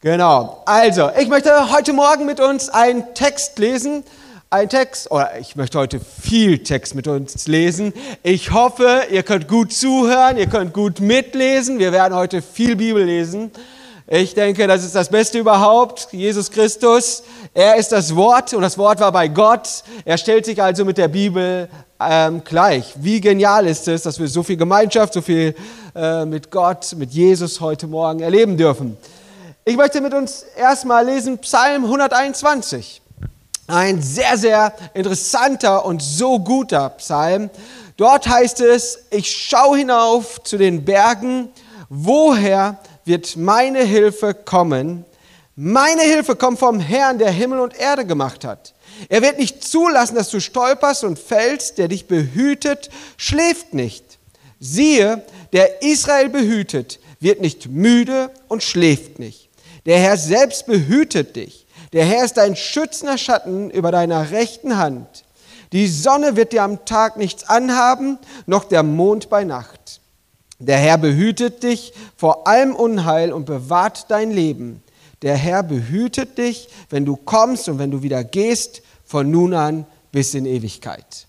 Genau. Also, ich möchte heute Morgen mit uns einen Text lesen. Ein Text, oder ich möchte heute viel Text mit uns lesen. Ich hoffe, ihr könnt gut zuhören, ihr könnt gut mitlesen. Wir werden heute viel Bibel lesen. Ich denke, das ist das Beste überhaupt. Jesus Christus, er ist das Wort und das Wort war bei Gott. Er stellt sich also mit der Bibel ähm, gleich. Wie genial ist es, dass wir so viel Gemeinschaft, so viel äh, mit Gott, mit Jesus heute Morgen erleben dürfen. Ich möchte mit uns erstmal lesen Psalm 121. Ein sehr, sehr interessanter und so guter Psalm. Dort heißt es, ich schaue hinauf zu den Bergen, woher wird meine Hilfe kommen? Meine Hilfe kommt vom Herrn, der Himmel und Erde gemacht hat. Er wird nicht zulassen, dass du stolperst und fällst, der dich behütet, schläft nicht. Siehe, der Israel behütet, wird nicht müde und schläft nicht. Der Herr selbst behütet dich. Der Herr ist dein schützender Schatten über deiner rechten Hand. Die Sonne wird dir am Tag nichts anhaben, noch der Mond bei Nacht. Der Herr behütet dich vor allem Unheil und bewahrt dein Leben. Der Herr behütet dich, wenn du kommst und wenn du wieder gehst, von nun an bis in Ewigkeit.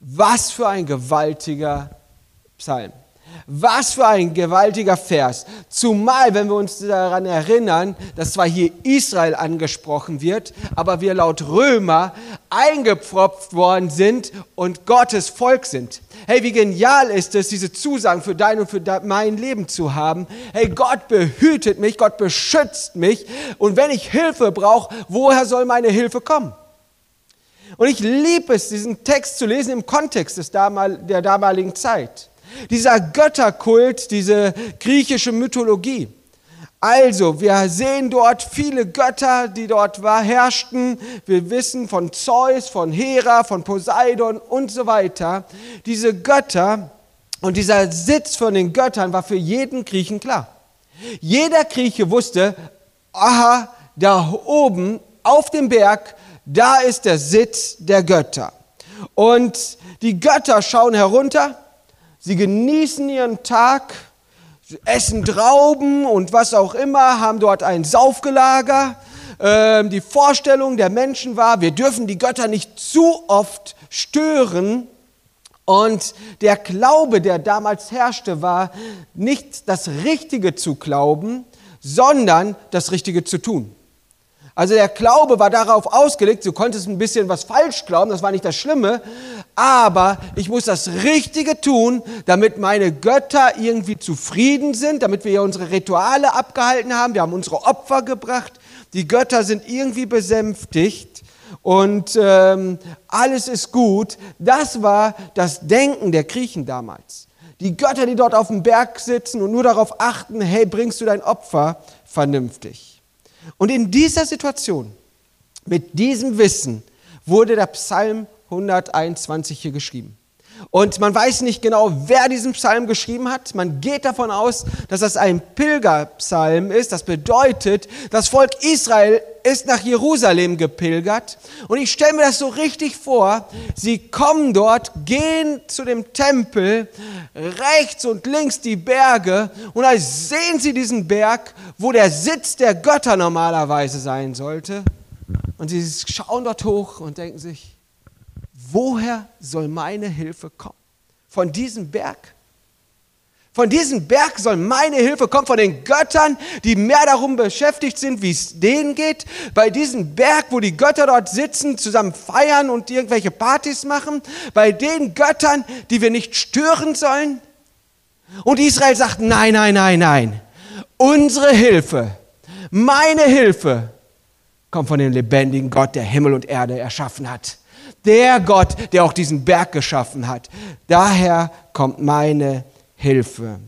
Was für ein gewaltiger Psalm. Was für ein gewaltiger Vers. Zumal, wenn wir uns daran erinnern, dass zwar hier Israel angesprochen wird, aber wir laut Römer eingepfropft worden sind und Gottes Volk sind. Hey, wie genial ist es, diese Zusagen für dein und für mein Leben zu haben. Hey, Gott behütet mich, Gott beschützt mich. Und wenn ich Hilfe brauche, woher soll meine Hilfe kommen? Und ich liebe es, diesen Text zu lesen im Kontext des damal der damaligen Zeit. Dieser Götterkult, diese griechische Mythologie. Also, wir sehen dort viele Götter, die dort herrschten. Wir wissen von Zeus, von Hera, von Poseidon und so weiter. Diese Götter und dieser Sitz von den Göttern war für jeden Griechen klar. Jeder Grieche wusste, aha, da oben auf dem Berg, da ist der Sitz der Götter. Und die Götter schauen herunter Sie genießen ihren Tag, essen Trauben und was auch immer, haben dort ein Saufgelager. Ähm, die Vorstellung der Menschen war, wir dürfen die Götter nicht zu oft stören. Und der Glaube, der damals herrschte, war nicht das Richtige zu glauben, sondern das Richtige zu tun. Also der Glaube war darauf ausgelegt, du konntest ein bisschen was falsch glauben, das war nicht das Schlimme, aber ich muss das Richtige tun, damit meine Götter irgendwie zufrieden sind, damit wir unsere Rituale abgehalten haben, wir haben unsere Opfer gebracht, die Götter sind irgendwie besänftigt und ähm, alles ist gut. Das war das Denken der Griechen damals. Die Götter, die dort auf dem Berg sitzen und nur darauf achten, hey, bringst du dein Opfer vernünftig. Und in dieser Situation, mit diesem Wissen, wurde der Psalm 121 hier geschrieben. Und man weiß nicht genau, wer diesen Psalm geschrieben hat. Man geht davon aus, dass das ein Pilgerpsalm ist. Das bedeutet, das Volk Israel ist nach Jerusalem gepilgert. Und ich stelle mir das so richtig vor. Sie kommen dort, gehen zu dem Tempel, rechts und links die Berge. Und da sehen sie diesen Berg, wo der Sitz der Götter normalerweise sein sollte. Und sie schauen dort hoch und denken sich, woher soll meine Hilfe kommen? Von diesem Berg. Von diesem Berg soll meine Hilfe kommen, von den Göttern, die mehr darum beschäftigt sind, wie es denen geht. Bei diesem Berg, wo die Götter dort sitzen, zusammen feiern und irgendwelche Partys machen. Bei den Göttern, die wir nicht stören sollen. Und Israel sagt, nein, nein, nein, nein. Unsere Hilfe, meine Hilfe kommt von dem lebendigen Gott, der Himmel und Erde erschaffen hat. Der Gott, der auch diesen Berg geschaffen hat. Daher kommt meine Hilfe.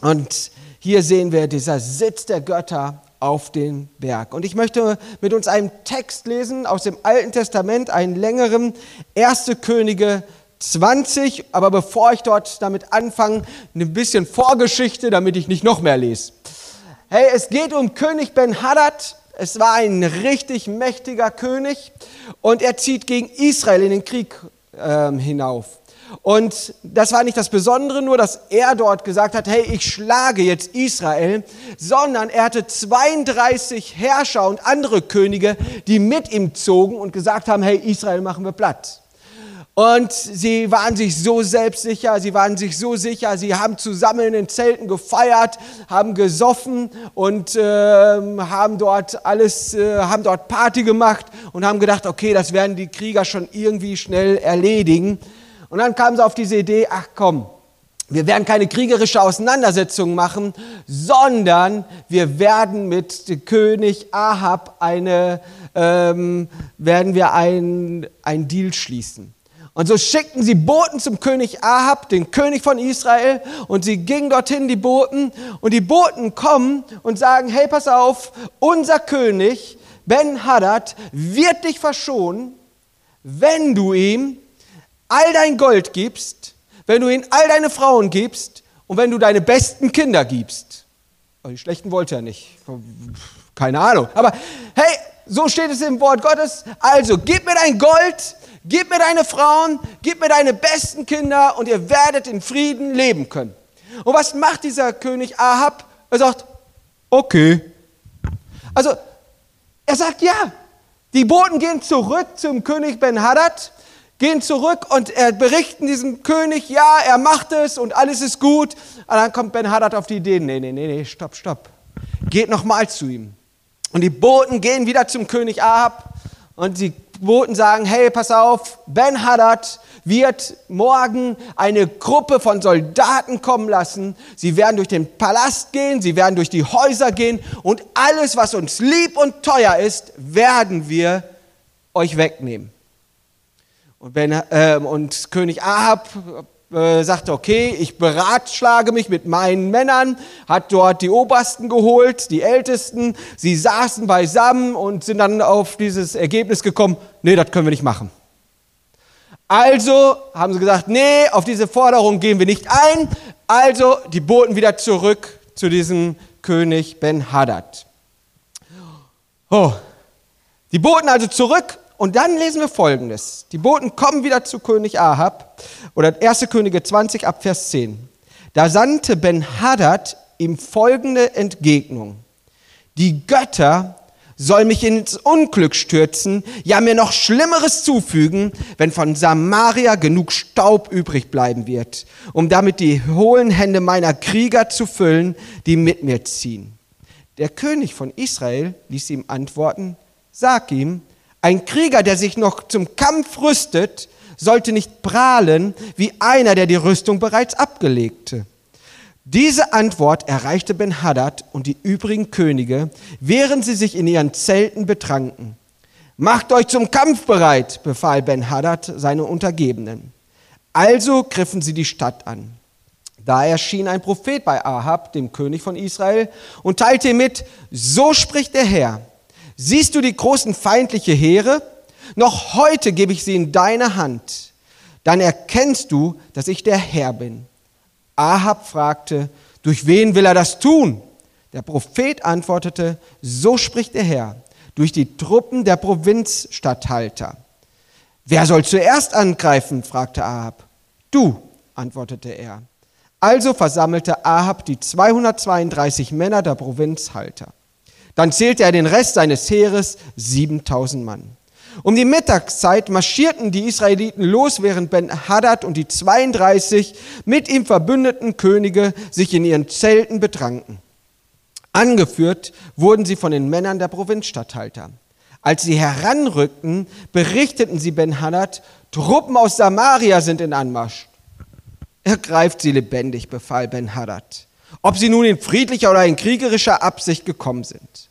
Und hier sehen wir dieser Sitz der Götter auf den Berg. Und ich möchte mit uns einen Text lesen aus dem Alten Testament, einen längeren, 1. Könige 20. Aber bevor ich dort damit anfange, ein bisschen Vorgeschichte, damit ich nicht noch mehr lese. Hey, es geht um König Ben-Hadad es war ein richtig mächtiger König und er zieht gegen Israel in den Krieg äh, hinauf. Und das war nicht das Besondere nur, dass er dort gesagt hat, hey, ich schlage jetzt Israel, sondern er hatte 32 Herrscher und andere Könige, die mit ihm zogen und gesagt haben, hey, Israel machen wir platt. Und sie waren sich so selbstsicher, sie waren sich so sicher, sie haben zusammen in den Zelten gefeiert, haben gesoffen und äh, haben dort alles, äh, haben dort Party gemacht und haben gedacht, okay, das werden die Krieger schon irgendwie schnell erledigen. Und dann kamen sie auf diese Idee, ach komm, wir werden keine kriegerische Auseinandersetzung machen, sondern wir werden mit König Ahab eine, ähm, werden wir ein, ein Deal schließen. Und so schickten sie Boten zum König Ahab, den König von Israel, und sie gingen dorthin, die Boten, und die Boten kommen und sagen, hey, pass auf, unser König Ben-Hadad wird dich verschonen, wenn du ihm all dein Gold gibst, wenn du ihm all deine Frauen gibst und wenn du deine besten Kinder gibst. Aber die schlechten wollte er nicht. Keine Ahnung. Aber hey, so steht es im Wort Gottes. Also, gib mir dein Gold, Gib mir deine Frauen, gib mir deine besten Kinder und ihr werdet in Frieden leben können. Und was macht dieser König Ahab? Er sagt, okay. Also, er sagt ja. Die Boten gehen zurück zum König Ben-Hadad, gehen zurück und er berichten diesem König, ja, er macht es und alles ist gut. Und dann kommt Ben-Hadad auf die Idee, nee, nee, nee, nee, stopp, stopp. Geht nochmal zu ihm. Und die Boten gehen wieder zum König Ahab und sie Boten sagen, hey, pass auf, Ben Haddad wird morgen eine Gruppe von Soldaten kommen lassen. Sie werden durch den Palast gehen, sie werden durch die Häuser gehen und alles, was uns lieb und teuer ist, werden wir euch wegnehmen. Und, ben, äh, und König Ahab äh, sagte, okay, ich beratschlage mich mit meinen Männern, hat dort die Obersten geholt, die Ältesten, sie saßen beisammen und sind dann auf dieses Ergebnis gekommen, nee, das können wir nicht machen. Also haben sie gesagt, nee, auf diese Forderung gehen wir nicht ein, also die Boten wieder zurück zu diesem König Ben-Hadad. Oh. Die Boten also zurück und dann lesen wir folgendes. Die Boten kommen wieder zu König Ahab oder 1. Könige 20 ab Vers 10. Da sandte Ben-Hadad ihm folgende Entgegnung. Die Götter sollen mich ins Unglück stürzen, ja mir noch Schlimmeres zufügen, wenn von Samaria genug Staub übrig bleiben wird, um damit die hohlen Hände meiner Krieger zu füllen, die mit mir ziehen. Der König von Israel ließ ihm antworten, sag ihm, ein Krieger, der sich noch zum Kampf rüstet, sollte nicht prahlen wie einer, der die Rüstung bereits abgelegte. Diese Antwort erreichte Ben-Hadad und die übrigen Könige, während sie sich in ihren Zelten betranken. Macht euch zum Kampf bereit, befahl Ben-Hadad seine Untergebenen. Also griffen sie die Stadt an. Da erschien ein Prophet bei Ahab, dem König von Israel, und teilte ihm mit, so spricht der Herr, Siehst du die großen feindliche Heere? Noch heute gebe ich sie in deine Hand. Dann erkennst du, dass ich der Herr bin. Ahab fragte, durch wen will er das tun? Der Prophet antwortete, so spricht der Herr, durch die Truppen der Provinzstatthalter. Wer soll zuerst angreifen? fragte Ahab. Du, antwortete er. Also versammelte Ahab die 232 Männer der Provinzhalter. Dann zählte er den Rest seines Heeres, 7000 Mann. Um die Mittagszeit marschierten die Israeliten los, während Ben-Hadad und die 32 mit ihm verbündeten Könige sich in ihren Zelten betranken. Angeführt wurden sie von den Männern der Provinzstatthalter. Als sie heranrückten, berichteten sie Ben-Hadad, Truppen aus Samaria sind in Anmarsch. Ergreift sie lebendig, befahl Ben-Hadad, ob sie nun in friedlicher oder in kriegerischer Absicht gekommen sind.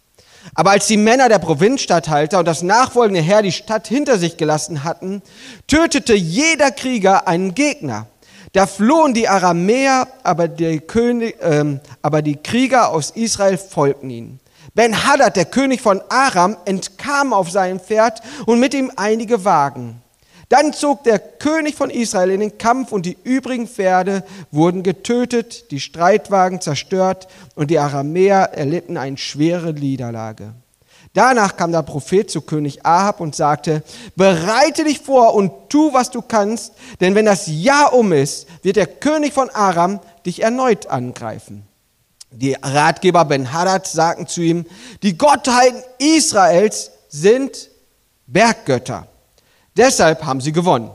Aber als die Männer der Provinzstatthalter und das nachfolgende Heer die Stadt hinter sich gelassen hatten, tötete jeder Krieger einen Gegner. Da flohen die Aramäer, aber die, König, äh, aber die Krieger aus Israel folgten ihnen. Ben-Hadad, der König von Aram, entkam auf seinem Pferd und mit ihm einige Wagen. Dann zog der König von Israel in den Kampf und die übrigen Pferde wurden getötet, die Streitwagen zerstört und die Aramäer erlitten eine schwere Niederlage. Danach kam der Prophet zu König Ahab und sagte, bereite dich vor und tu, was du kannst, denn wenn das Jahr um ist, wird der König von Aram dich erneut angreifen. Die Ratgeber Ben-Hadad sagten zu ihm, die Gottheiten Israels sind Berggötter. Deshalb haben sie gewonnen.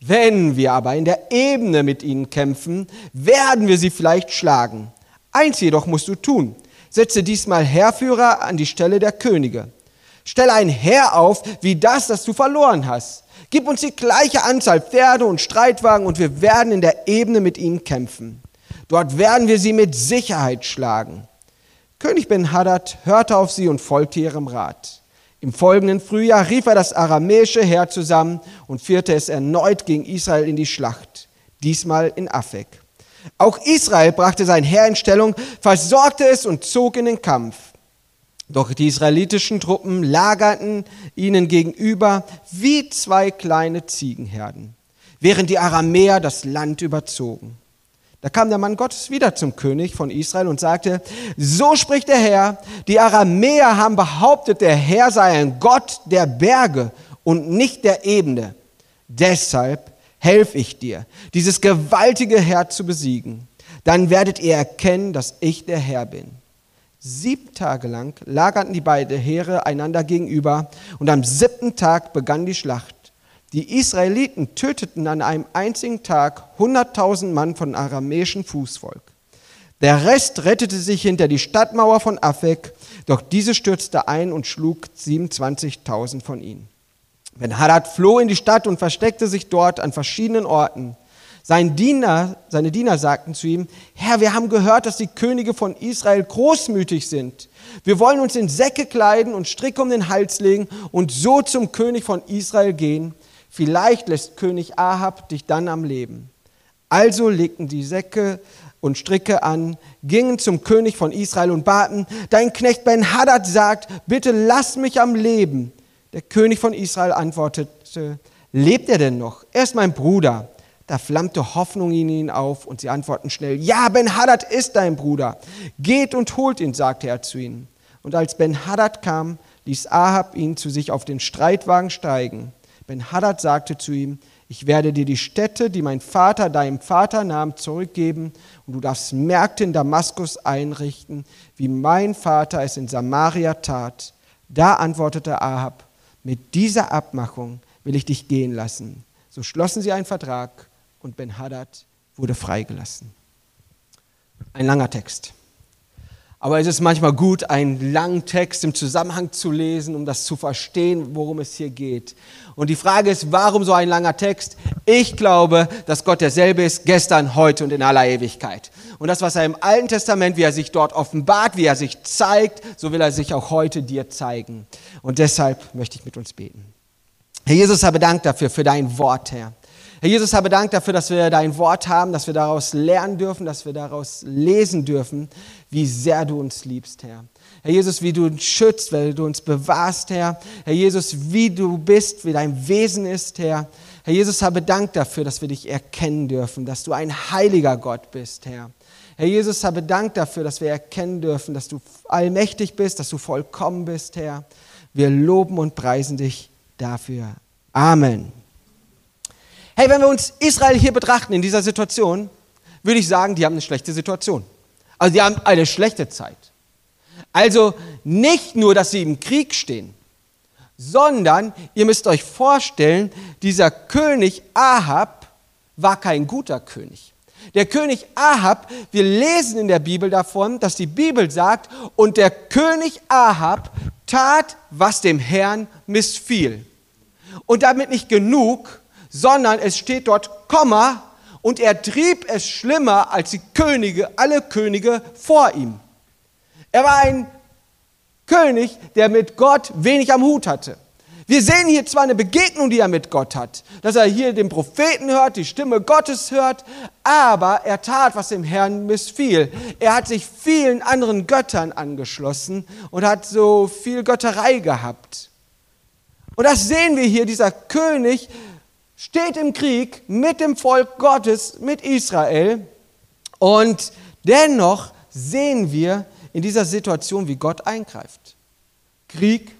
Wenn wir aber in der Ebene mit ihnen kämpfen, werden wir sie vielleicht schlagen. Eins jedoch musst du tun. Setze diesmal Heerführer an die Stelle der Könige. Stelle ein Heer auf, wie das, das du verloren hast. Gib uns die gleiche Anzahl Pferde und Streitwagen und wir werden in der Ebene mit ihnen kämpfen. Dort werden wir sie mit Sicherheit schlagen. König Ben-Hadad hörte auf sie und folgte ihrem Rat. Im folgenden Frühjahr rief er das aramäische Heer zusammen und führte es erneut gegen Israel in die Schlacht, diesmal in Afek. Auch Israel brachte sein Heer in Stellung, versorgte es und zog in den Kampf. Doch die israelitischen Truppen lagerten ihnen gegenüber wie zwei kleine Ziegenherden, während die Aramäer das Land überzogen. Da kam der Mann Gottes wieder zum König von Israel und sagte, so spricht der Herr, die Aramäer haben behauptet, der Herr sei ein Gott der Berge und nicht der Ebene. Deshalb helfe ich dir, dieses gewaltige Herr zu besiegen. Dann werdet ihr erkennen, dass ich der Herr bin. Sieben Tage lang lagerten die beiden Heere einander gegenüber und am siebten Tag begann die Schlacht. Die Israeliten töteten an einem einzigen Tag 100.000 Mann von aramäischem Fußvolk. Der Rest rettete sich hinter die Stadtmauer von Afek, doch diese stürzte ein und schlug 27.000 von ihnen. Ben-Hadad floh in die Stadt und versteckte sich dort an verschiedenen Orten. Sein Diener, seine Diener sagten zu ihm, Herr, wir haben gehört, dass die Könige von Israel großmütig sind. Wir wollen uns in Säcke kleiden und Stricke um den Hals legen und so zum König von Israel gehen. Vielleicht lässt König Ahab dich dann am Leben. Also legten die Säcke und Stricke an, gingen zum König von Israel und baten, dein Knecht Ben-Hadad sagt, bitte lass mich am Leben. Der König von Israel antwortete, lebt er denn noch? Er ist mein Bruder. Da flammte Hoffnung in ihn auf und sie antworten schnell, ja, Ben-Hadad ist dein Bruder. Geht und holt ihn, sagte er zu ihnen. Und als Ben-Hadad kam, ließ Ahab ihn zu sich auf den Streitwagen steigen. Ben-Hadad sagte zu ihm, ich werde dir die Städte, die mein Vater deinem Vater nahm, zurückgeben und du darfst Märkte in Damaskus einrichten, wie mein Vater es in Samaria tat. Da antwortete Ahab, mit dieser Abmachung will ich dich gehen lassen. So schlossen sie einen Vertrag und Ben-Hadad wurde freigelassen. Ein langer Text. Aber es ist manchmal gut, einen langen Text im Zusammenhang zu lesen, um das zu verstehen, worum es hier geht. Und die Frage ist, warum so ein langer Text? Ich glaube, dass Gott derselbe ist, gestern, heute und in aller Ewigkeit. Und das, was er im Alten Testament, wie er sich dort offenbart, wie er sich zeigt, so will er sich auch heute dir zeigen. Und deshalb möchte ich mit uns beten. Herr Jesus, habe Dank dafür, für dein Wort, Herr. Herr Jesus, habe Dank dafür, dass wir dein Wort haben, dass wir daraus lernen dürfen, dass wir daraus lesen dürfen, wie sehr du uns liebst, Herr. Herr Jesus, wie du uns schützt, weil du uns bewahrst, Herr. Herr Jesus, wie du bist, wie dein Wesen ist, Herr. Herr Jesus, habe Dank dafür, dass wir dich erkennen dürfen, dass du ein heiliger Gott bist, Herr. Herr Jesus, habe Dank dafür, dass wir erkennen dürfen, dass du allmächtig bist, dass du vollkommen bist, Herr. Wir loben und preisen dich dafür. Amen. Hey, wenn wir uns Israel hier betrachten in dieser Situation, würde ich sagen, die haben eine schlechte Situation. Also die haben eine schlechte Zeit. Also nicht nur, dass sie im Krieg stehen, sondern ihr müsst euch vorstellen, dieser König Ahab war kein guter König. Der König Ahab, wir lesen in der Bibel davon, dass die Bibel sagt, und der König Ahab tat, was dem Herrn missfiel. Und damit nicht genug, sondern es steht dort Komma und er trieb es schlimmer als die Könige, alle Könige vor ihm. Er war ein König, der mit Gott wenig am Hut hatte. Wir sehen hier zwar eine Begegnung, die er mit Gott hat, dass er hier den Propheten hört, die Stimme Gottes hört, aber er tat, was dem Herrn missfiel. Er hat sich vielen anderen Göttern angeschlossen und hat so viel Götterei gehabt. Und das sehen wir hier, dieser König steht im Krieg mit dem Volk Gottes, mit Israel. Und dennoch sehen wir in dieser Situation, wie Gott eingreift. Krieg,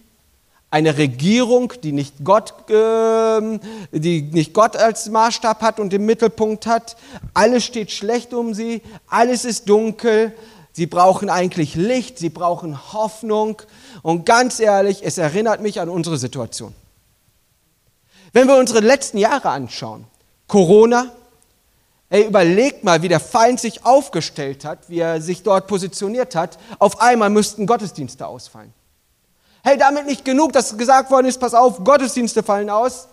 eine Regierung, die nicht, Gott, äh, die nicht Gott als Maßstab hat und im Mittelpunkt hat. Alles steht schlecht um sie, alles ist dunkel. Sie brauchen eigentlich Licht, sie brauchen Hoffnung. Und ganz ehrlich, es erinnert mich an unsere Situation. Wenn wir unsere letzten Jahre anschauen, Corona, ey, überlegt mal, wie der Feind sich aufgestellt hat, wie er sich dort positioniert hat. Auf einmal müssten Gottesdienste ausfallen. Hey, damit nicht genug, dass gesagt worden ist, pass auf, Gottesdienste fallen aus.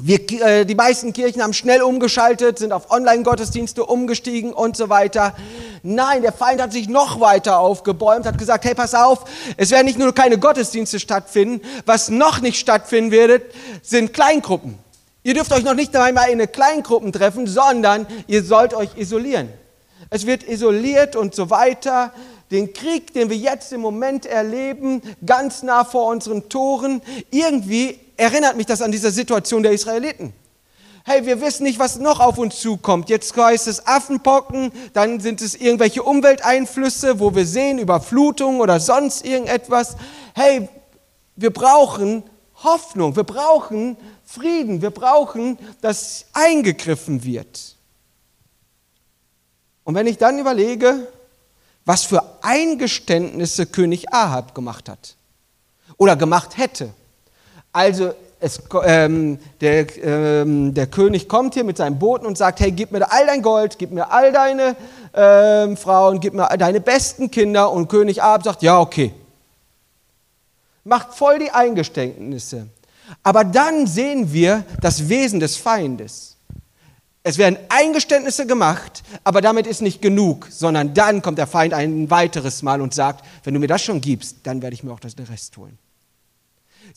Wir, äh, die meisten Kirchen haben schnell umgeschaltet, sind auf Online-Gottesdienste umgestiegen und so weiter. Nein, der Feind hat sich noch weiter aufgebäumt, hat gesagt, hey, pass auf, es werden nicht nur keine Gottesdienste stattfinden, was noch nicht stattfinden wird, sind Kleingruppen. Ihr dürft euch noch nicht einmal in Kleingruppen treffen, sondern ihr sollt euch isolieren. Es wird isoliert und so weiter den Krieg, den wir jetzt im Moment erleben, ganz nah vor unseren Toren, irgendwie erinnert mich das an diese Situation der Israeliten. Hey, wir wissen nicht, was noch auf uns zukommt. Jetzt heißt es Affenpocken, dann sind es irgendwelche Umwelteinflüsse, wo wir sehen, Überflutung oder sonst irgendetwas. Hey, wir brauchen Hoffnung, wir brauchen Frieden, wir brauchen, dass eingegriffen wird. Und wenn ich dann überlege, was für Eingeständnisse König Ahab gemacht hat oder gemacht hätte. Also es, ähm, der, ähm, der, König kommt hier mit seinem Boten und sagt, hey, gib mir all dein Gold, gib mir all deine ähm, Frauen, gib mir deine besten Kinder. Und König Ahab sagt, ja, okay. Macht voll die Eingeständnisse. Aber dann sehen wir das Wesen des Feindes. Es werden Eingeständnisse gemacht, aber damit ist nicht genug, sondern dann kommt der Feind ein weiteres Mal und sagt, wenn du mir das schon gibst, dann werde ich mir auch den Rest holen.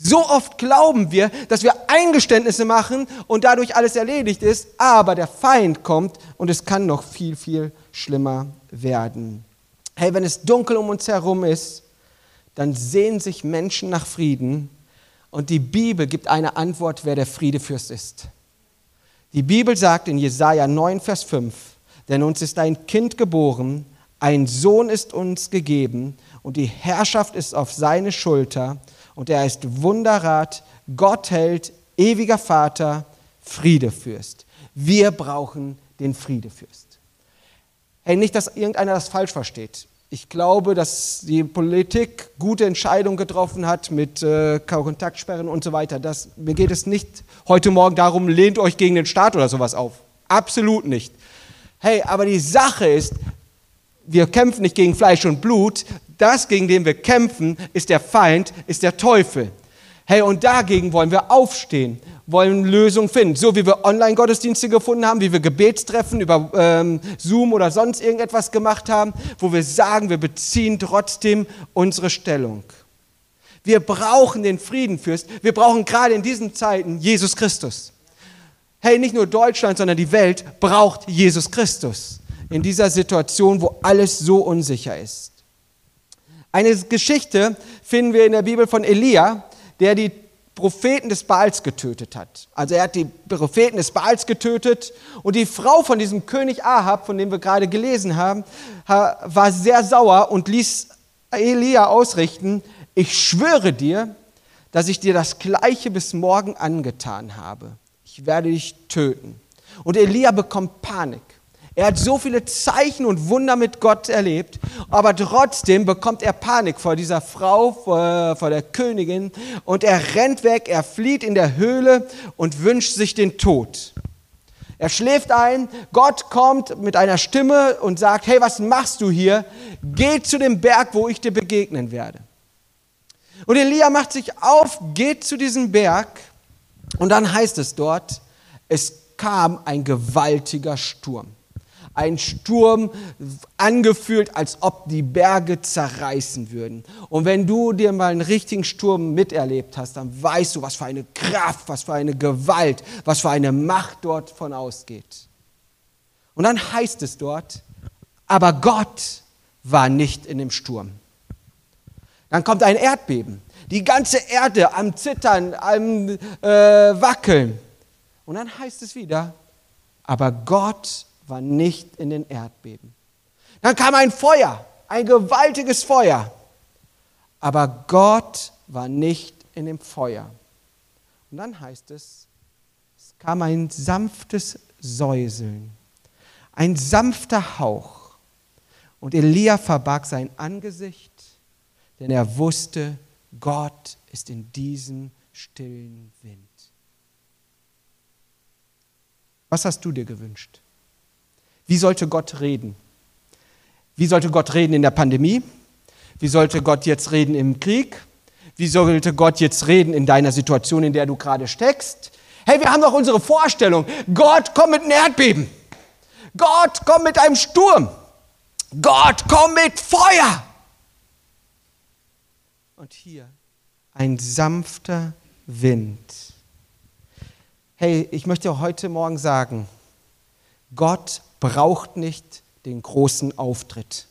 So oft glauben wir, dass wir Eingeständnisse machen und dadurch alles erledigt ist, aber der Feind kommt und es kann noch viel, viel schlimmer werden. Hey, wenn es dunkel um uns herum ist, dann sehen sich Menschen nach Frieden und die Bibel gibt eine Antwort, wer der Friedefürst ist. Die Bibel sagt in Jesaja 9, Vers 5, denn uns ist ein Kind geboren, ein Sohn ist uns gegeben und die Herrschaft ist auf seine Schulter und er ist Wunderrat, Gott hält, ewiger Vater, Friedefürst. Wir brauchen den Friedefürst. Hey, nicht, dass irgendeiner das falsch versteht. Ich glaube, dass die Politik gute Entscheidungen getroffen hat mit äh, Kontaktsperren und so weiter. Das, mir geht es nicht heute Morgen darum, lehnt euch gegen den Staat oder sowas auf. Absolut nicht. Hey, aber die Sache ist, wir kämpfen nicht gegen Fleisch und Blut. Das, gegen den wir kämpfen, ist der Feind, ist der Teufel. Hey, und dagegen wollen wir aufstehen wollen Lösungen finden. So wie wir Online-Gottesdienste gefunden haben, wie wir Gebetstreffen über ähm, Zoom oder sonst irgendetwas gemacht haben, wo wir sagen, wir beziehen trotzdem unsere Stellung. Wir brauchen den Friedenfürst. Wir brauchen gerade in diesen Zeiten Jesus Christus. Hey, nicht nur Deutschland, sondern die Welt braucht Jesus Christus in dieser Situation, wo alles so unsicher ist. Eine Geschichte finden wir in der Bibel von Elia, der die Propheten des Baals getötet hat. Also er hat die Propheten des Baals getötet und die Frau von diesem König Ahab, von dem wir gerade gelesen haben, war sehr sauer und ließ Elia ausrichten, ich schwöre dir, dass ich dir das gleiche bis morgen angetan habe. Ich werde dich töten. Und Elia bekommt Panik. Er hat so viele Zeichen und Wunder mit Gott erlebt, aber trotzdem bekommt er Panik vor dieser Frau, vor, vor, der Königin und er rennt weg, er flieht in der Höhle und wünscht sich den Tod. Er schläft ein, Gott kommt mit einer Stimme und sagt, hey, was machst du hier? Geh zu dem Berg, wo ich dir begegnen werde. Und Elia macht sich auf, geht zu diesem Berg und dann heißt es dort, es kam ein gewaltiger Sturm ein Sturm angefühlt, als ob die Berge zerreißen würden. Und wenn du dir mal einen richtigen Sturm miterlebt hast, dann weißt du, was für eine Kraft, was für eine Gewalt, was für eine Macht dort von ausgeht. Und dann heißt es dort, aber Gott war nicht in dem Sturm. Dann kommt ein Erdbeben, die ganze Erde am Zittern, am äh, Wackeln. Und dann heißt es wieder, aber Gott war nicht in den Erdbeben. Dann kam ein Feuer, ein gewaltiges Feuer. Aber Gott war nicht in dem Feuer. Und dann heißt es, es kam ein sanftes Säuseln, ein sanfter Hauch. Und Elia verbarg sein Angesicht, denn er wusste, Gott ist in diesem stillen Wind. Was hast du dir gewünscht? Wie sollte Gott reden? Wie sollte Gott reden in der Pandemie? Wie sollte Gott jetzt reden im Krieg? Wie sollte Gott jetzt reden in deiner Situation, in der du gerade steckst? Hey, wir haben doch unsere Vorstellung. Gott, komm mit einem Erdbeben. Gott, komm mit einem Sturm. Gott, komm mit Feuer. Und hier ein sanfter Wind. Hey, ich möchte heute Morgen sagen, Gott braucht nicht den großen Auftritt.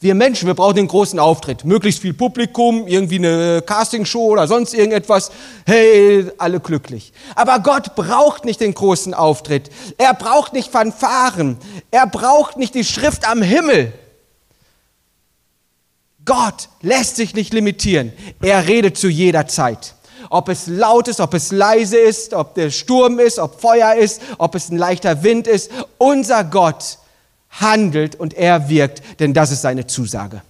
Wir Menschen, wir brauchen den großen Auftritt. Möglichst viel Publikum, irgendwie eine Castingshow oder sonst irgendetwas. Hey, alle glücklich. Aber Gott braucht nicht den großen Auftritt. Er braucht nicht Fanfaren. Er braucht nicht die Schrift am Himmel. Gott lässt sich nicht limitieren. Er redet zu jeder Zeit. Ob es laut ist, ob es leise ist, ob der Sturm ist, ob Feuer ist, ob es ein leichter Wind ist. Unser Gott handelt und er wirkt, denn das ist seine Zusage.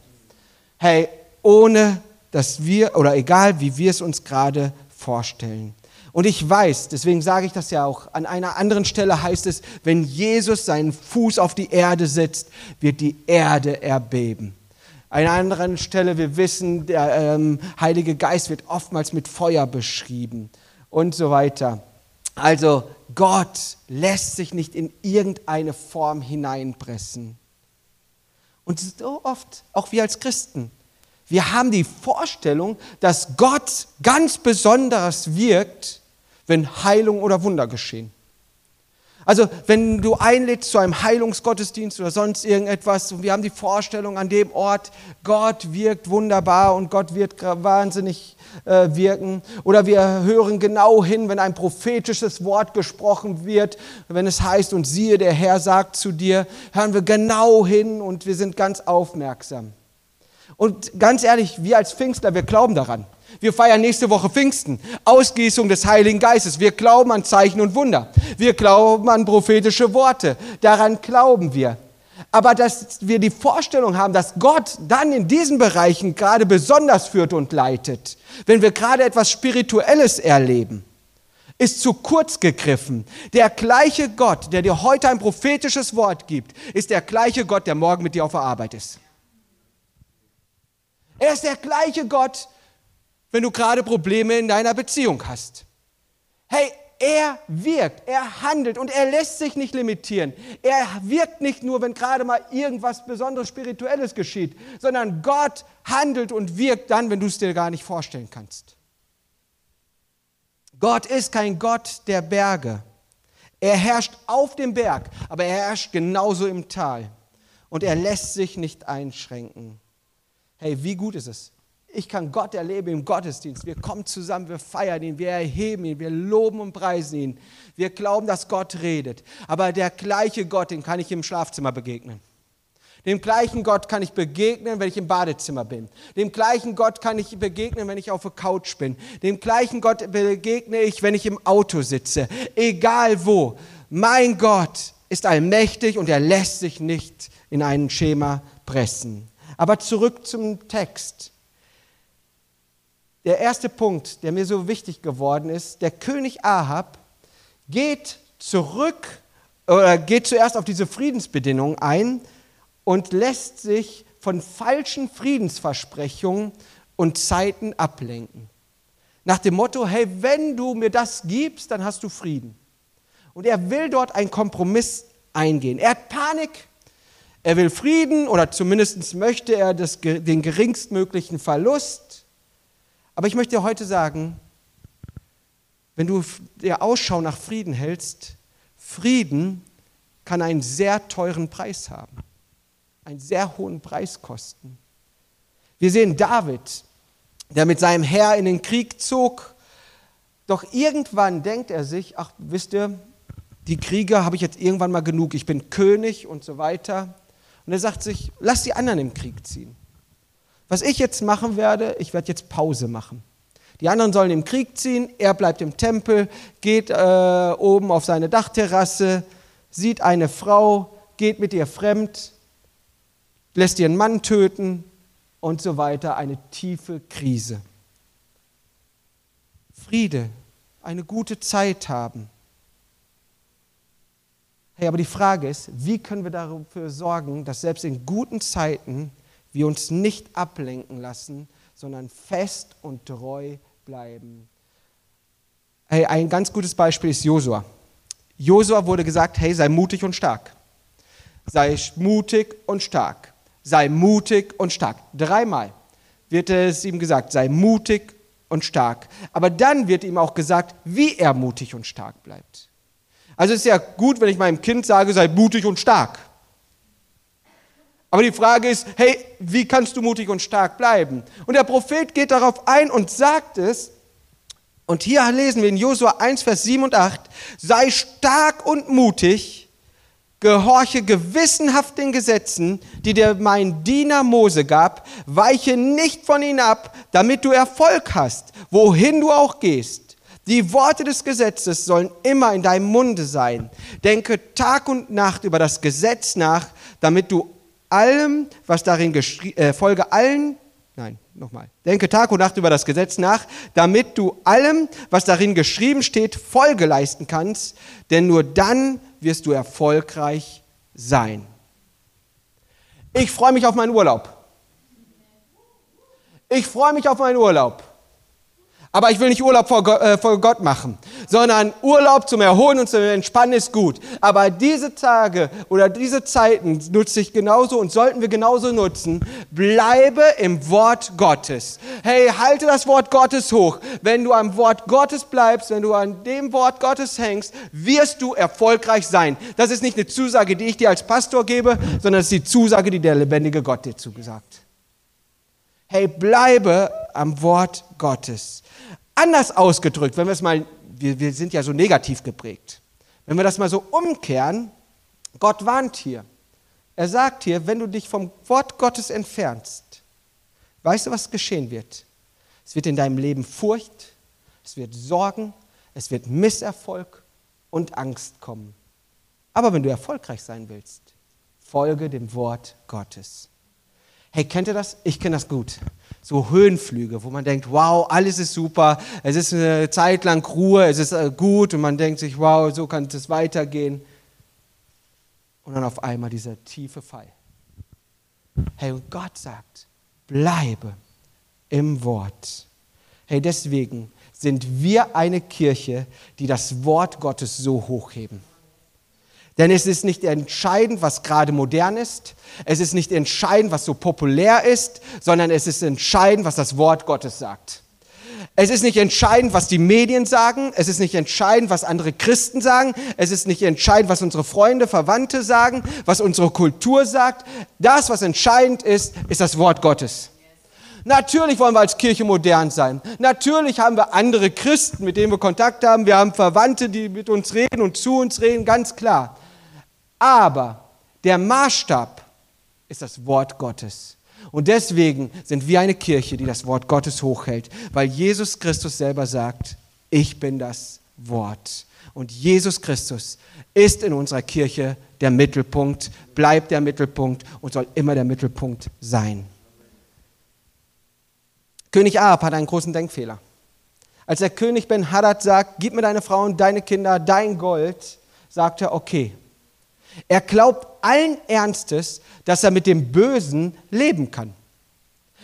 Hey, ohne dass wir, oder egal wie wir es uns gerade vorstellen. Und ich weiß, deswegen sage ich das ja auch, an einer anderen Stelle heißt es, wenn Jesus seinen Fuß auf die Erde setzt, wird die Erde erbeben. An einer anderen Stelle, wir wissen, der ähm, Heilige Geist wird oftmals mit Feuer beschrieben und so weiter. Also Gott lässt sich nicht in irgendeine Form hineinpressen. Und so oft, auch wir als Christen, wir haben die Vorstellung, dass Gott ganz besonders wirkt, wenn Heilung oder Wunder geschehen. Also wenn du einlädst zu einem Heilungsgottesdienst oder sonst irgendetwas und wir haben die Vorstellung an dem Ort, Gott wirkt wunderbar und Gott wird wahnsinnig äh, wirken. Oder wir hören genau hin, wenn ein prophetisches Wort gesprochen wird, wenn es heißt, und siehe, der Herr sagt zu dir, hören wir genau hin und wir sind ganz aufmerksam. Und ganz ehrlich, wir als Pfingstler, wir glauben daran. Wir feiern nächste Woche Pfingsten, Ausgießung des Heiligen Geistes. Wir glauben an Zeichen und Wunder. Wir glauben an prophetische Worte. Daran glauben wir. Aber dass wir die Vorstellung haben, dass Gott dann in diesen Bereichen gerade besonders führt und leitet, wenn wir gerade etwas Spirituelles erleben, ist zu kurz gegriffen. Der gleiche Gott, der dir heute ein prophetisches Wort gibt, ist der gleiche Gott, der morgen mit dir auf der Arbeit ist. Er ist der gleiche Gott, wenn du gerade Probleme in deiner Beziehung hast. Hey, er wirkt, er handelt und er lässt sich nicht limitieren. Er wirkt nicht nur, wenn gerade mal irgendwas besonderes Spirituelles geschieht, sondern Gott handelt und wirkt dann, wenn du es dir gar nicht vorstellen kannst. Gott ist kein Gott der Berge. Er herrscht auf dem Berg, aber er herrscht genauso im Tal. Und er lässt sich nicht einschränken. Hey, wie gut ist es, ich kann Gott erleben im Gottesdienst. Wir kommen zusammen, wir feiern ihn, wir erheben ihn, wir loben und preisen ihn. Wir glauben, dass Gott redet. Aber der gleiche Gott, den kann ich im Schlafzimmer begegnen. Dem gleichen Gott kann ich begegnen, wenn ich im Badezimmer bin. Dem gleichen Gott kann ich begegnen, wenn ich auf der Couch bin. Dem gleichen Gott begegne ich, wenn ich im Auto sitze. Egal wo. Mein Gott ist allmächtig und er lässt sich nicht in ein Schema pressen. Aber zurück zum Text der erste Punkt, der mir so wichtig geworden ist, der König Ahab geht zurück oder geht zuerst auf diese Friedensbedingungen ein und lässt sich von falschen Friedensversprechungen und Zeiten ablenken. Nach dem Motto, hey, wenn du mir das gibst, dann hast du Frieden. Und er will dort einen Kompromiss eingehen. Er hat Panik, er will Frieden oder zumindest möchte er das, den geringstmöglichen Verlust. Aber ich möchte dir heute sagen, wenn du dir Ausschau nach Frieden hältst, Frieden kann einen sehr teuren Preis haben, einen sehr hohen Preis kosten. Wir sehen David, der mit seinem Herr in den Krieg zog, doch irgendwann denkt er sich, ach wisst ihr, die Krieger habe ich jetzt irgendwann mal genug, ich bin König und so weiter. Und er sagt sich, lass die anderen im Krieg ziehen. Was ich jetzt machen werde, ich werde jetzt Pause machen. Die anderen sollen im Krieg ziehen, er bleibt im Tempel, geht äh, oben auf seine Dachterrasse, sieht eine Frau, geht mit ihr fremd, lässt ihren Mann töten und so weiter. Eine tiefe Krise. Friede, eine gute Zeit haben. Hey, aber die Frage ist, wie können wir dafür sorgen, dass selbst in guten Zeiten wir uns nicht ablenken lassen, sondern fest und treu bleiben. Ein ganz gutes Beispiel ist Josua. Josua wurde gesagt, hey, sei mutig und stark. Sei mutig und stark. Sei mutig und stark. Dreimal wird es ihm gesagt, sei mutig und stark. Aber dann wird ihm auch gesagt, wie er mutig und stark bleibt. Also es ist ja gut, wenn ich meinem Kind sage, sei mutig und stark. Aber die Frage ist, hey, wie kannst du mutig und stark bleiben? Und der Prophet geht darauf ein und sagt es, und hier lesen wir in Josua 1, Vers 7 und 8, sei stark und mutig, gehorche gewissenhaft den Gesetzen, die dir mein Diener Mose gab, weiche nicht von ihnen ab, damit du Erfolg hast, wohin du auch gehst. Die Worte des Gesetzes sollen immer in deinem Munde sein. Denke Tag und Nacht über das Gesetz nach, damit du allem, was darin geschrieben, äh, folge allen, nein, nochmal, denke Tag und Nacht über das Gesetz nach, damit du allem, was darin geschrieben steht, Folge leisten kannst, denn nur dann wirst du erfolgreich sein. Ich freue mich auf meinen Urlaub. Ich freue mich auf meinen Urlaub. Aber ich will nicht Urlaub vor Gott, äh, vor Gott, machen, sondern Urlaub zum Erholen und zum Entspannen ist gut. Aber diese Tage oder diese Zeiten nutze ich genauso und sollten wir genauso nutzen. Bleibe im Wort Gottes. Hey, halte das Wort Gottes hoch. Wenn du am Wort Gottes bleibst, wenn du an dem Wort Gottes hängst, wirst du erfolgreich sein. Das ist nicht eine Zusage, die ich dir als Pastor gebe, sondern es ist die Zusage, die der lebendige Gott dir zugesagt. Hey, bleibe am Wort Gottes. Anders ausgedrückt, wenn wir es mal, wir, wir sind ja so negativ geprägt, wenn wir das mal so umkehren, Gott warnt hier. Er sagt hier, wenn du dich vom Wort Gottes entfernst, weißt du, was geschehen wird? Es wird in deinem Leben Furcht, es wird Sorgen, es wird Misserfolg und Angst kommen. Aber wenn du erfolgreich sein willst, folge dem Wort Gottes. Hey, kennt ihr das? Ich kenne das gut so Höhenflüge, wo man denkt, wow, alles ist super, es ist eine Zeit lang Ruhe, es ist äh, gut und man denkt sich, wow, so kann es weitergehen. Und dann auf einmal dieser tiefe Fall. Hey, und Gott sagt, bleibe im Wort. Hey, deswegen sind wir eine Kirche, die das Wort Gottes so hochheben. Denn es ist nicht entscheidend, was gerade modern ist. Es ist nicht entscheidend, was so populär ist, sondern es ist entscheidend, was das Wort Gottes sagt. Es ist nicht entscheidend, was die Medien sagen. Es ist nicht entscheidend, was andere Christen sagen. Es ist nicht entscheidend, was unsere Freunde, Verwandte sagen, was unsere Kultur sagt. Das, was entscheidend ist, ist das Wort Gottes. Natürlich wollen wir als Kirche modern sein. Natürlich haben wir andere Christen, mit denen wir Kontakt haben. Wir haben Verwandte, die mit uns reden und zu uns reden, ganz klar. Aber der Maßstab ist das Wort Gottes. Und deswegen sind wir eine Kirche, die das Wort Gottes hochhält, weil Jesus Christus selber sagt, ich bin das Wort. Und Jesus Christus ist in unserer Kirche der Mittelpunkt, bleibt der Mittelpunkt und soll immer der Mittelpunkt sein. König Ahab hat einen großen Denkfehler. Als der König Ben Hadad sagt, gib mir deine Frau und deine Kinder, dein Gold, sagt er, okay, er glaubt allen Ernstes, dass er mit dem Bösen leben kann.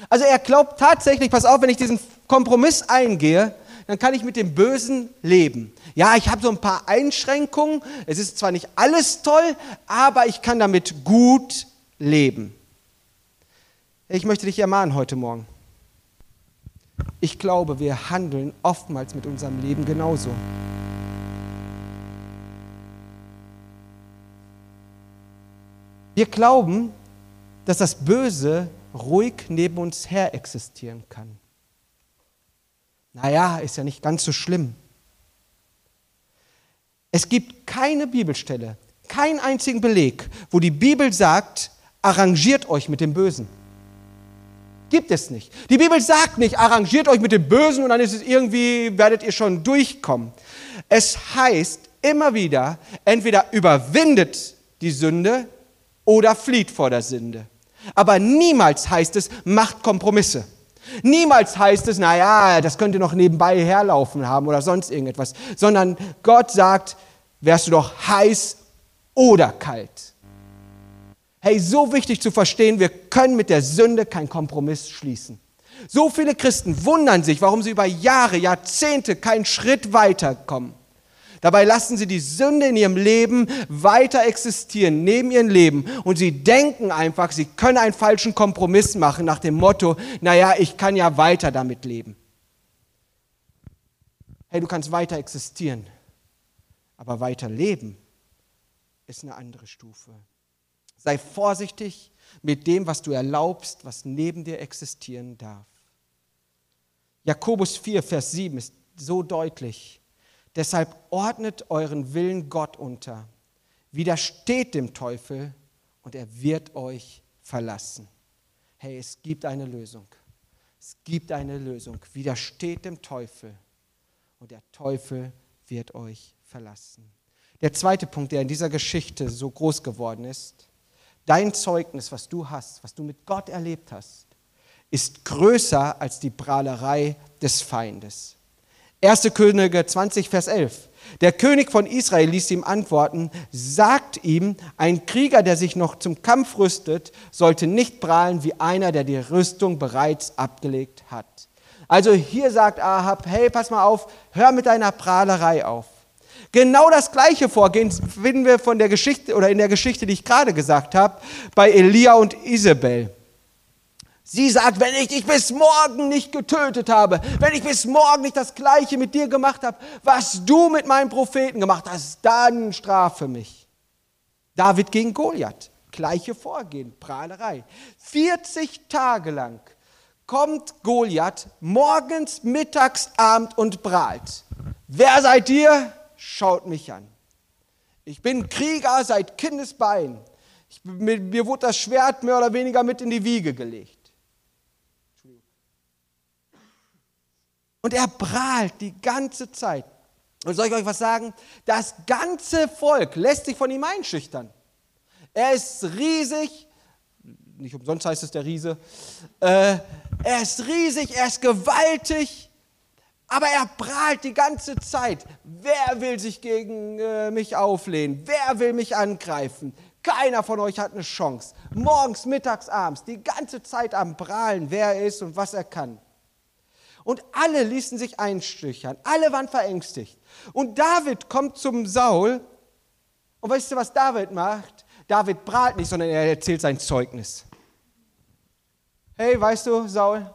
Also er glaubt tatsächlich, pass auf, wenn ich diesen Kompromiss eingehe, dann kann ich mit dem Bösen leben. Ja, ich habe so ein paar Einschränkungen. Es ist zwar nicht alles toll, aber ich kann damit gut leben. Ich möchte dich ermahnen heute Morgen. Ich glaube, wir handeln oftmals mit unserem Leben genauso. Wir glauben, dass das Böse ruhig neben uns her existieren kann. Naja, ist ja nicht ganz so schlimm. Es gibt keine Bibelstelle, keinen einzigen Beleg, wo die Bibel sagt, arrangiert euch mit dem Bösen. gibt es nicht. Die Bibel sagt nicht, arrangiert euch mit dem Bösen und dann ist es irgendwie, werdet ihr schon durchkommen. Es heißt immer wieder, entweder überwindet die Sünde oder flieht vor der Sünde. Aber niemals heißt es, macht Kompromisse. Niemals heißt es, naja, das könnte noch nebenbei herlaufen haben oder sonst irgendetwas, sondern Gott sagt, wärst du doch heiß oder kalt. Hey, so wichtig zu verstehen, wir können mit der Sünde keinen Kompromiss schließen. So viele Christen wundern sich, warum sie über Jahre, Jahrzehnte keinen Schritt weiterkommen. Dabei lassen sie die Sünde in ihrem Leben weiter existieren, neben ihrem Leben. Und sie denken einfach, sie können einen falschen Kompromiss machen nach dem Motto, naja, ich kann ja weiter damit leben. Hey, du kannst weiter existieren, aber weiter leben ist eine andere Stufe. Sei vorsichtig mit dem, was du erlaubst, was neben dir existieren darf. Jakobus 4, Vers 7 ist so deutlich. Deshalb ordnet euren Willen Gott unter. Widersteht dem Teufel und er wird euch verlassen. Hey, es gibt eine Lösung. Es gibt eine Lösung. Widersteht dem Teufel und der Teufel wird euch verlassen. Der zweite Punkt, der in dieser Geschichte so groß geworden ist, dein Zeugnis, was du hast, was du mit Gott erlebt hast, ist größer als die Prahlerei des Feindes. 1. Könige 20, Vers 11. Der König von Israel ließ ihm antworten, sagt ihm, ein Krieger, der sich noch zum Kampf rüstet, sollte nicht prahlen wie einer, der die Rüstung bereits abgelegt hat. Also hier sagt Ahab, hey, pass mal auf, hör mit deiner Prahlerei auf. Genau das gleiche Vorgehen finden wir von der Geschichte oder in der Geschichte, die ich gerade gesagt habe, bei Elia und Isabel. Sie sagt, wenn ich dich bis morgen nicht getötet habe, wenn ich bis morgen nicht das Gleiche mit dir gemacht habe, was du mit meinem Propheten gemacht hast, dann strafe mich. David gegen Goliath, gleiche Vorgehen, Prahlerei. 40 Tage lang kommt Goliath morgens, mittags, Abend und prahlt. Wer seid ihr? Schaut mich an. Ich bin Krieger seit Kindesbein. Ich, mir, mir wurde das Schwert mehr oder weniger mit in die Wiege gelegt. Und er prahlt die ganze Zeit. Und soll ich euch was sagen? Das ganze Volk lässt sich von ihm einschüchtern. Er ist riesig, nicht umsonst heißt es der Riese. Äh, er ist riesig, er ist gewaltig, aber er prahlt die ganze Zeit. Wer will sich gegen äh, mich auflehnen? Wer will mich angreifen? Keiner von euch hat eine Chance. Morgens, mittags, abends, die ganze Zeit am Prahlen, wer er ist und was er kann. Und alle ließen sich einstüchern, alle waren verängstigt. Und David kommt zum Saul und weißt du, was David macht? David prahlt nicht, sondern er erzählt sein Zeugnis. Hey, weißt du, Saul,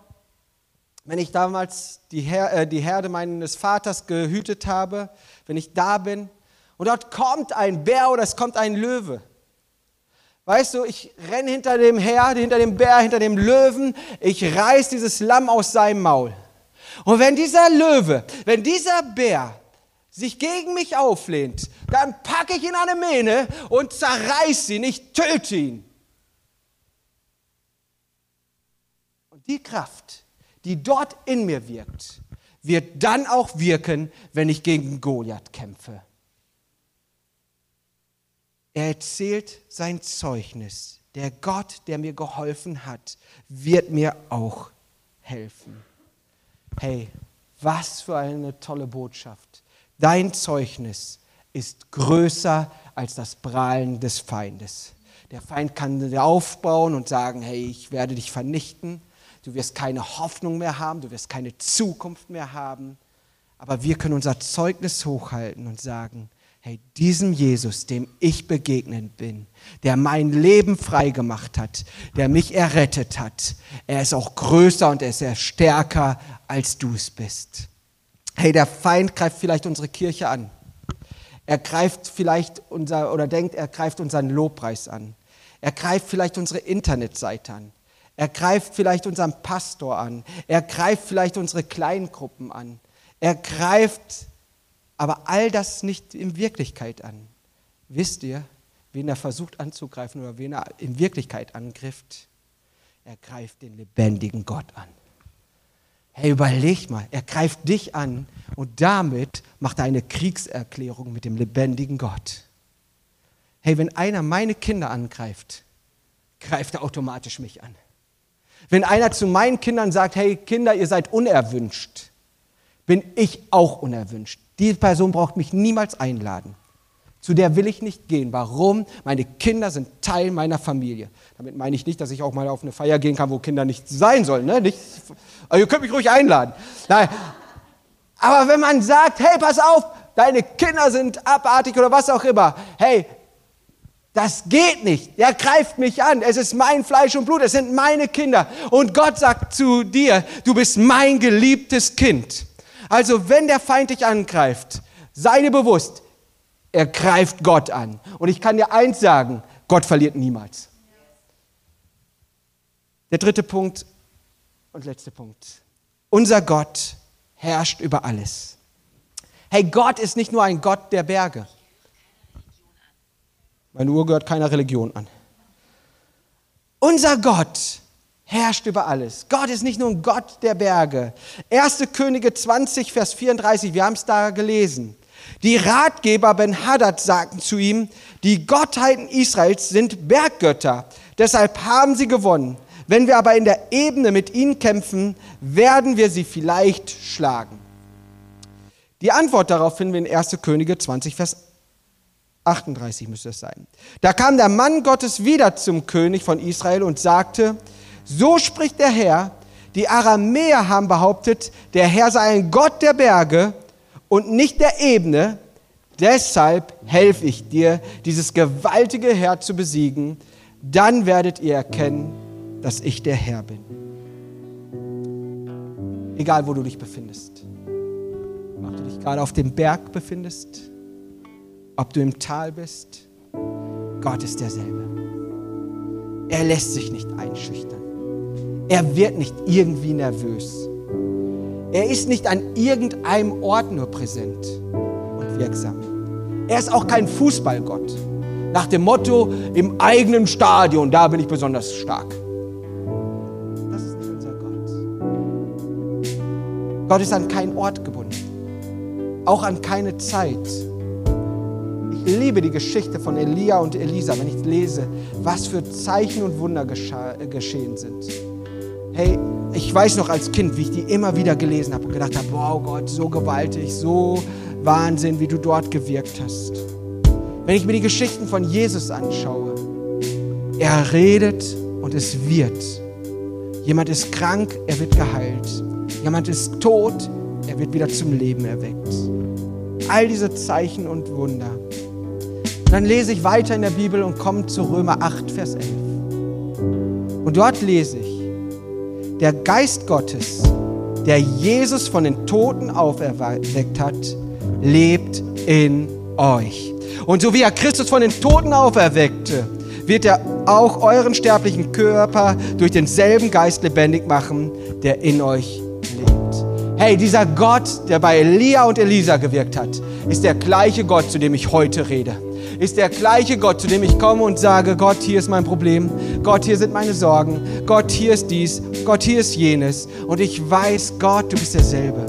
wenn ich damals die, Her äh, die Herde meines Vaters gehütet habe, wenn ich da bin und dort kommt ein Bär oder es kommt ein Löwe. Weißt du, ich renne hinter dem Herd, hinter dem Bär, hinter dem Löwen, ich reiß dieses Lamm aus seinem Maul. Und wenn dieser Löwe, wenn dieser Bär sich gegen mich auflehnt, dann packe ich ihn an eine Mähne und zerreiße ihn, ich töte ihn. Und die Kraft, die dort in mir wirkt, wird dann auch wirken, wenn ich gegen Goliath kämpfe. Er erzählt sein Zeugnis. Der Gott, der mir geholfen hat, wird mir auch helfen. Hey, was für eine tolle Botschaft. Dein Zeugnis ist größer als das Prahlen des Feindes. Der Feind kann dir aufbauen und sagen, hey, ich werde dich vernichten. Du wirst keine Hoffnung mehr haben, du wirst keine Zukunft mehr haben. Aber wir können unser Zeugnis hochhalten und sagen, hey, diesem Jesus, dem ich begegnet bin, der mein Leben frei gemacht hat, der mich errettet hat, er ist auch größer und er ist stärker, als du es bist. Hey, der Feind greift vielleicht unsere Kirche an. Er greift vielleicht unser, oder denkt, er greift unseren Lobpreis an. Er greift vielleicht unsere Internetseite an. Er greift vielleicht unseren Pastor an. Er greift vielleicht unsere Kleingruppen an. Er greift aber all das nicht in Wirklichkeit an. Wisst ihr, wen er versucht anzugreifen oder wen er in Wirklichkeit angrifft? Er greift den lebendigen Gott an. Hey, überleg mal, er greift dich an und damit macht er eine Kriegserklärung mit dem lebendigen Gott. Hey, wenn einer meine Kinder angreift, greift er automatisch mich an. Wenn einer zu meinen Kindern sagt, hey Kinder, ihr seid unerwünscht, bin ich auch unerwünscht. Diese Person braucht mich niemals einladen. Zu der will ich nicht gehen. Warum? Meine Kinder sind Teil meiner Familie. Damit meine ich nicht, dass ich auch mal auf eine Feier gehen kann, wo Kinder nicht sein sollen. Ne? Nicht, also ihr könnt mich ruhig einladen. Nein. Aber wenn man sagt, hey, pass auf, deine Kinder sind abartig oder was auch immer, hey, das geht nicht. Er greift mich an. Es ist mein Fleisch und Blut. Es sind meine Kinder. Und Gott sagt zu dir, du bist mein geliebtes Kind. Also wenn der Feind dich angreift, sei dir bewusst, er greift Gott an. Und ich kann dir eins sagen, Gott verliert niemals. Der dritte Punkt und letzte Punkt. Unser Gott herrscht über alles. Hey, Gott ist nicht nur ein Gott der Berge. Meine Uhr gehört keiner Religion an. Unser Gott herrscht über alles. Gott ist nicht nur ein Gott der Berge. 1. Könige 20, Vers 34, wir haben es da gelesen. Die Ratgeber Ben Hadad sagten zu ihm, die Gottheiten Israels sind Berggötter, deshalb haben sie gewonnen. Wenn wir aber in der Ebene mit ihnen kämpfen, werden wir sie vielleicht schlagen. Die Antwort darauf finden wir in 1. Könige 20, Vers 38 müsste es sein. Da kam der Mann Gottes wieder zum König von Israel und sagte, so spricht der Herr, die Aramäer haben behauptet, der Herr sei ein Gott der Berge und nicht der Ebene. Deshalb helfe ich dir, dieses gewaltige Herr zu besiegen. Dann werdet ihr erkennen, dass ich der Herr bin. Egal, wo du dich befindest. Ob du dich gerade auf dem Berg befindest, ob du im Tal bist, Gott ist derselbe. Er lässt sich nicht einschüchtern. Er wird nicht irgendwie nervös. Er ist nicht an irgendeinem Ort nur präsent und wirksam. Er ist auch kein Fußballgott. Nach dem Motto, im eigenen Stadion, da bin ich besonders stark. Das ist nicht unser Gott. Gott ist an keinen Ort gebunden, auch an keine Zeit. Ich liebe die Geschichte von Elia und Elisa, wenn ich lese, was für Zeichen und Wunder geschehen sind. Hey, ich weiß noch als Kind, wie ich die immer wieder gelesen habe und gedacht habe, wow Gott, so gewaltig, so Wahnsinn, wie du dort gewirkt hast. Wenn ich mir die Geschichten von Jesus anschaue, er redet und es wird. Jemand ist krank, er wird geheilt. Jemand ist tot, er wird wieder zum Leben erweckt. All diese Zeichen und Wunder. Und dann lese ich weiter in der Bibel und komme zu Römer 8, Vers 11. Und dort lese ich, der Geist Gottes, der Jesus von den Toten auferweckt hat, lebt in euch. Und so wie er Christus von den Toten auferweckte, wird er auch euren sterblichen Körper durch denselben Geist lebendig machen, der in euch lebt. Hey, dieser Gott, der bei Elia und Elisa gewirkt hat, ist der gleiche Gott, zu dem ich heute rede ist der gleiche Gott, zu dem ich komme und sage, Gott, hier ist mein Problem, Gott, hier sind meine Sorgen, Gott, hier ist dies, Gott, hier ist jenes. Und ich weiß, Gott, du bist derselbe.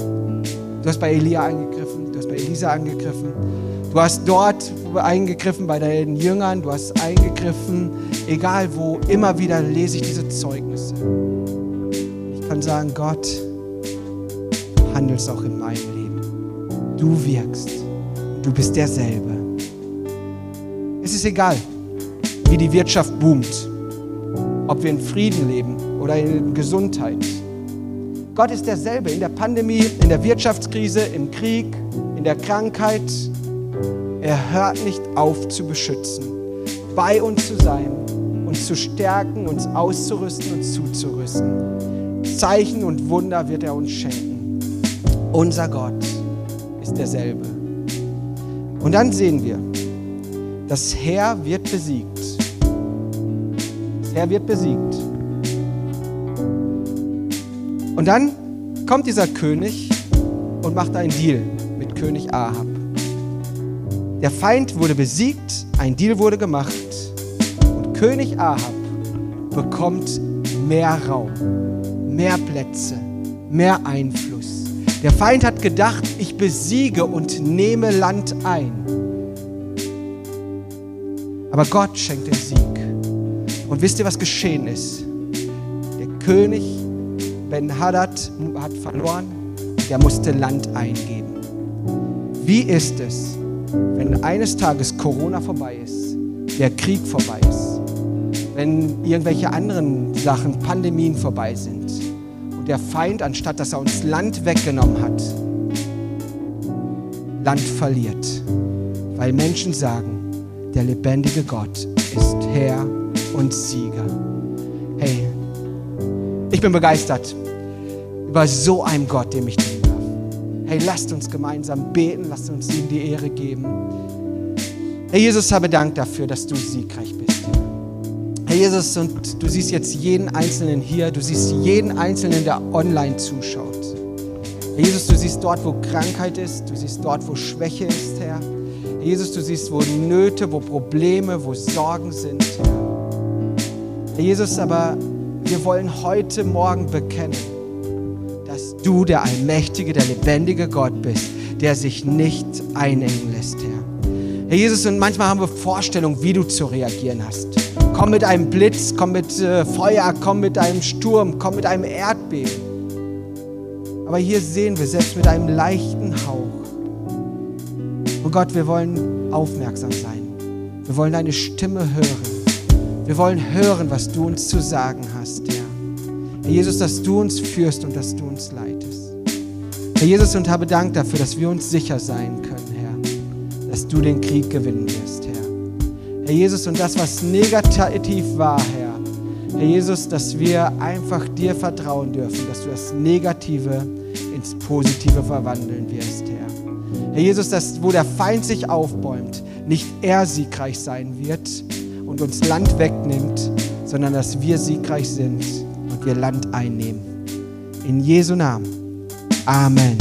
Du hast bei Elia eingegriffen, du hast bei Elisa eingegriffen, du hast dort eingegriffen bei deinen Jüngern, du hast eingegriffen, egal wo, immer wieder lese ich diese Zeugnisse. Ich kann sagen, Gott, du handelst auch in meinem Leben. Du wirkst. Du bist derselbe. Es ist egal, wie die Wirtschaft boomt, ob wir in Frieden leben oder in Gesundheit. Gott ist derselbe in der Pandemie, in der Wirtschaftskrise, im Krieg, in der Krankheit. Er hört nicht auf zu beschützen, bei uns zu sein, uns zu stärken, uns auszurüsten und zuzurüsten. Zeichen und Wunder wird er uns schenken. Unser Gott ist derselbe. Und dann sehen wir, das Herr wird besiegt. Das Herr wird besiegt. Und dann kommt dieser König und macht einen Deal mit König Ahab. Der Feind wurde besiegt, ein Deal wurde gemacht und König Ahab bekommt mehr Raum, mehr Plätze, mehr Einfluss. Der Feind hat gedacht, ich besiege und nehme Land ein. Aber Gott schenkt den Sieg. Und wisst ihr, was geschehen ist? Der König Ben-Hadad hat verloren, der musste Land eingeben. Wie ist es, wenn eines Tages Corona vorbei ist, der Krieg vorbei ist, wenn irgendwelche anderen Sachen, Pandemien vorbei sind und der Feind, anstatt dass er uns Land weggenommen hat, Land verliert, weil Menschen sagen, der lebendige Gott ist Herr und Sieger. Hey, ich bin begeistert über so einen Gott, dem ich dienen darf. Hey, lasst uns gemeinsam beten, lasst uns ihm die Ehre geben. Herr Jesus, habe Dank dafür, dass du siegreich bist. Herr Jesus, und du siehst jetzt jeden Einzelnen hier, du siehst jeden Einzelnen, der online zuschaut. Herr Jesus, du siehst dort, wo Krankheit ist, du siehst dort, wo Schwäche ist, Herr. Jesus, du siehst, wo Nöte, wo Probleme, wo Sorgen sind. Herr Jesus, aber wir wollen heute Morgen bekennen, dass du der allmächtige, der lebendige Gott bist, der sich nicht einengen lässt, Herr. Herr Jesus, und manchmal haben wir Vorstellungen, wie du zu reagieren hast. Komm mit einem Blitz, komm mit äh, Feuer, komm mit einem Sturm, komm mit einem Erdbeben. Aber hier sehen wir, selbst mit einem leichten Hauch, und Gott, wir wollen aufmerksam sein. Wir wollen deine Stimme hören. Wir wollen hören, was du uns zu sagen hast, Herr. Herr Jesus, dass du uns führst und dass du uns leitest. Herr Jesus, und habe Dank dafür, dass wir uns sicher sein können, Herr, dass du den Krieg gewinnen wirst, Herr. Herr Jesus, und das, was negativ war, Herr, Herr Jesus, dass wir einfach dir vertrauen dürfen, dass du das Negative ins Positive verwandeln wirst, Herr. Herr Jesus, dass wo der Feind sich aufbäumt, nicht er siegreich sein wird und uns Land wegnimmt, sondern dass wir siegreich sind und wir Land einnehmen. In Jesu Namen. Amen.